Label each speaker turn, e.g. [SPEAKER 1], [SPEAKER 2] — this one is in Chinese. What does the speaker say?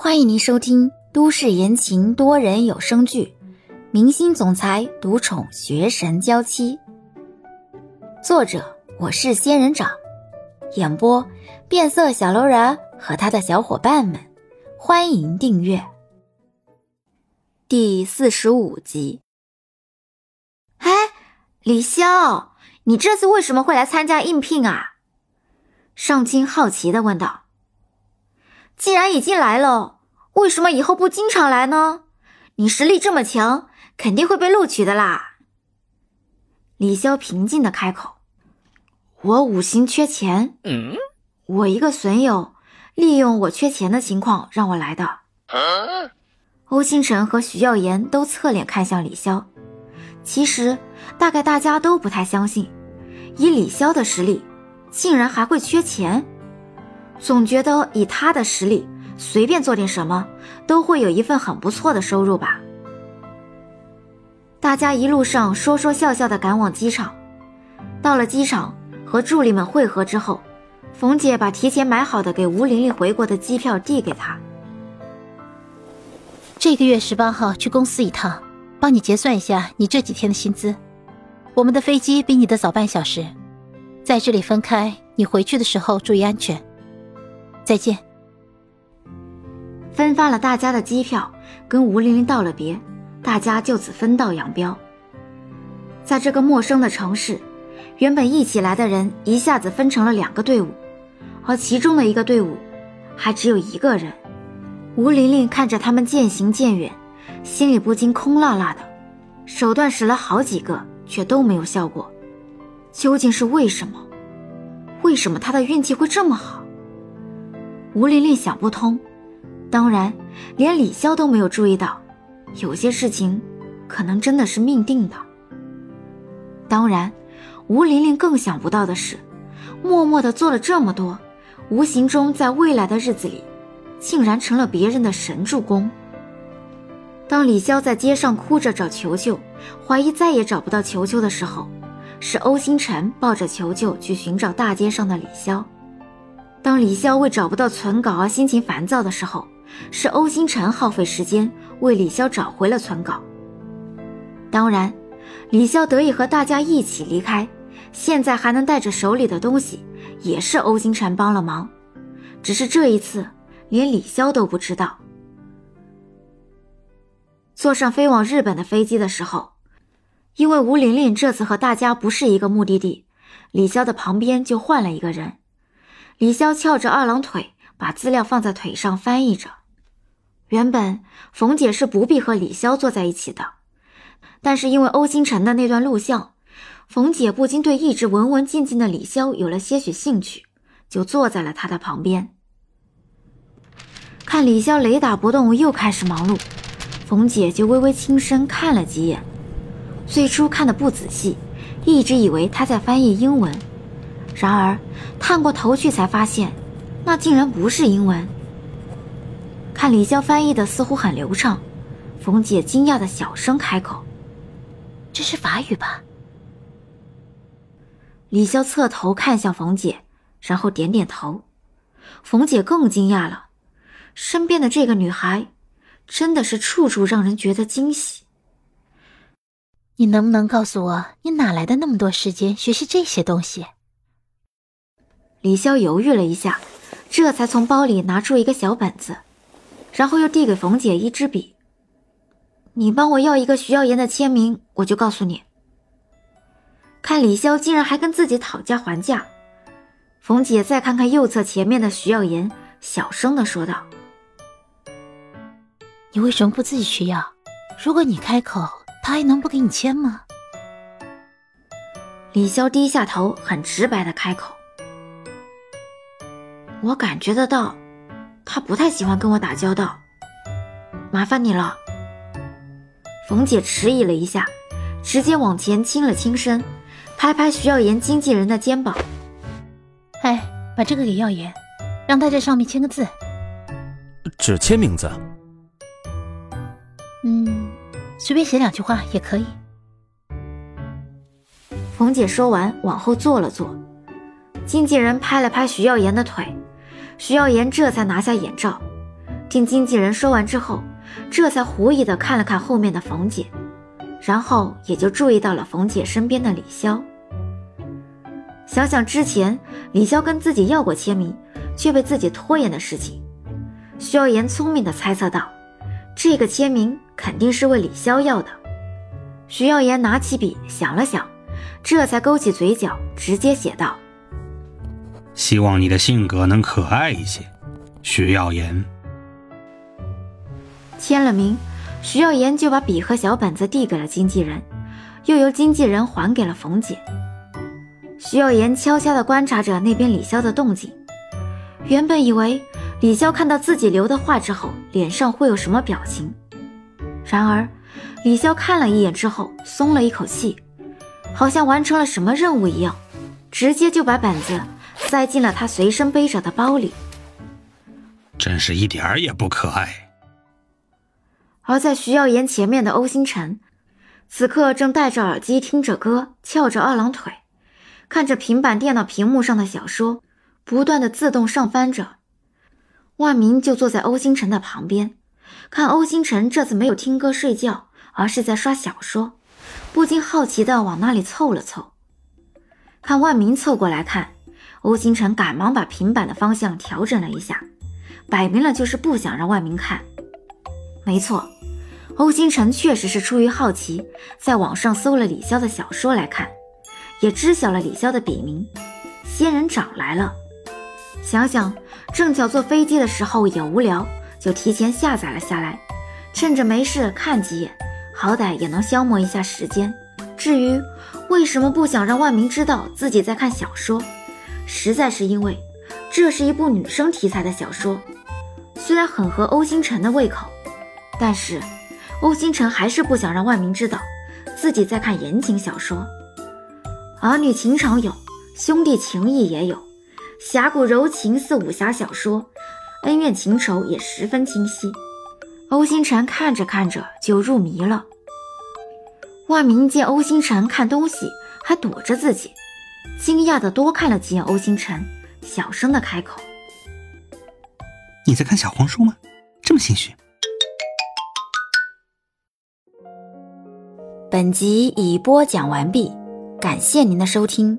[SPEAKER 1] 欢迎您收听都市言情多人有声剧《明星总裁独宠学神娇妻》，作者我是仙人掌，演播变色小楼人和他的小伙伴们。欢迎订阅第四十五集。哎，李潇，你这次为什么会来参加应聘啊？尚清好奇的问道。既然已经来了，为什么以后不经常来呢？你实力这么强，肯定会被录取的啦。李潇平静的开口：“我五行缺钱，嗯，我一个损友利用我缺钱的情况让我来的。”欧星辰和徐耀言都侧脸看向李潇。其实，大概大家都不太相信，以李潇的实力，竟然还会缺钱。总觉得以他的实力，随便做点什么都会有一份很不错的收入吧。大家一路上说说笑笑的赶往机场。到了机场和助理们会合之后，冯姐把提前买好的给吴玲玲回国的机票递给她。
[SPEAKER 2] 这个月十八号去公司一趟，帮你结算一下你这几天的薪资。我们的飞机比你的早半小时，在这里分开，你回去的时候注意安全。再见。
[SPEAKER 1] 分发了大家的机票，跟吴玲玲道了别，大家就此分道扬镳。在这个陌生的城市，原本一起来的人一下子分成了两个队伍，而其中的一个队伍还只有一个人。吴玲玲看着他们渐行渐远，心里不禁空落落的，手段使了好几个，却都没有效果。究竟是为什么？为什么她的运气会这么好？吴玲玲想不通，当然，连李潇都没有注意到，有些事情可能真的是命定的。当然，吴玲玲更想不到的是，默默的做了这么多，无形中在未来的日子里，竟然成了别人的神助攻。当李潇在街上哭着找球球，怀疑再也找不到球球的时候，是欧星辰抱着球球去寻找大街上的李潇。当李潇为找不到存稿而心情烦躁的时候，是欧星辰耗费时间为李潇找回了存稿。当然，李潇得以和大家一起离开，现在还能带着手里的东西，也是欧星辰帮了忙。只是这一次，连李潇都不知道。坐上飞往日本的飞机的时候，因为吴玲玲这次和大家不是一个目的地，李潇的旁边就换了一个人。李潇翘着二郎腿，把资料放在腿上翻译着。原本冯姐是不必和李潇坐在一起的，但是因为欧星辰的那段录像，冯姐不禁对一直文文静静的李潇有了些许兴趣，就坐在了他的旁边。看李潇雷打不动，又开始忙碌，冯姐就微微轻声看了几眼。最初看的不仔细，一直以为他在翻译英文。然而，探过头去才发现，那竟然不是英文。看李潇翻译的似乎很流畅，冯姐惊讶的小声开口：“
[SPEAKER 2] 这是法语吧？”
[SPEAKER 1] 李潇侧头看向冯姐，然后点点头。冯姐更惊讶了，身边的这个女孩，真的是处处让人觉得惊喜。
[SPEAKER 2] 你能不能告诉我，你哪来的那么多时间学习这些东西？
[SPEAKER 1] 李潇犹豫了一下，这才从包里拿出一个小本子，然后又递给冯姐一支笔。你帮我要一个徐耀言的签名，我就告诉你。看李潇竟然还跟自己讨价还价，冯姐再看看右侧前面的徐耀言，小声的说道：“
[SPEAKER 2] 你为什么不自己去要？如果你开口，他还能不给你签吗？”
[SPEAKER 1] 李潇低下头，很直白的开口。我感觉得到，他不太喜欢跟我打交道。麻烦你了。冯姐迟疑了一下，直接往前倾了倾身，拍拍徐耀言经纪人的肩膀：“
[SPEAKER 2] 哎，把这个给耀言，让他在上面签个字。
[SPEAKER 3] 只签名字？
[SPEAKER 2] 嗯，随便写两句话也可以。”
[SPEAKER 1] 冯姐说完，往后坐了坐。经纪人拍了拍徐耀言的腿。徐耀言这才拿下眼罩，听经纪人说完之后，这才狐疑的看了看后面的冯姐，然后也就注意到了冯姐身边的李潇。想想之前李潇跟自己要过签名，却被自己拖延的事情，徐耀言聪明的猜测到，这个签名肯定是为李潇要的。徐耀言拿起笔想了想，这才勾起嘴角，直接写道：“
[SPEAKER 4] 希望你的性格能可爱一些，徐耀言。”
[SPEAKER 1] 签了名，徐耀言就把笔和小本子递给了经纪人，又由经纪人还给了冯姐。徐耀言悄悄地观察着那边李潇的动静，原本以为李潇看到自己留的话之后，脸上会有什么表情，然而李潇看了一眼之后，松了一口气，好像完成了什么任务一样，直接就把本子塞进了他随身背着的包里。
[SPEAKER 4] 真是一点儿也不可爱。
[SPEAKER 1] 而在徐耀言前面的欧星辰，此刻正戴着耳机听着歌，翘着二郎腿。看着平板电脑屏幕上的小说，不断的自动上翻着。万明就坐在欧星辰的旁边，看欧星辰这次没有听歌睡觉，而是在刷小说，不禁好奇的往那里凑了凑。看万明凑过来看，欧星辰赶忙把平板的方向调整了一下，摆明了就是不想让万明看。没错，欧星辰确实是出于好奇，在网上搜了李潇的小说来看。也知晓了李潇的笔名，仙人掌来了。想想正巧坐飞机的时候也无聊，就提前下载了下来，趁着没事看几眼，好歹也能消磨一下时间。至于为什么不想让万明知道自己在看小说，实在是因为这是一部女生题材的小说，虽然很合欧星辰的胃口，但是欧星辰还是不想让万明知道自己在看言情小说。儿女情长有，兄弟情谊也有，侠骨柔情似武侠小说，恩怨情仇也十分清晰。欧星辰看着看着就入迷了。万明见欧星辰看东西还躲着自己，惊讶的多看了几眼欧星辰，小声的开口：“
[SPEAKER 4] 你在看小黄书吗？这么心虚？”
[SPEAKER 1] 本集已播讲完毕。感谢您的收听。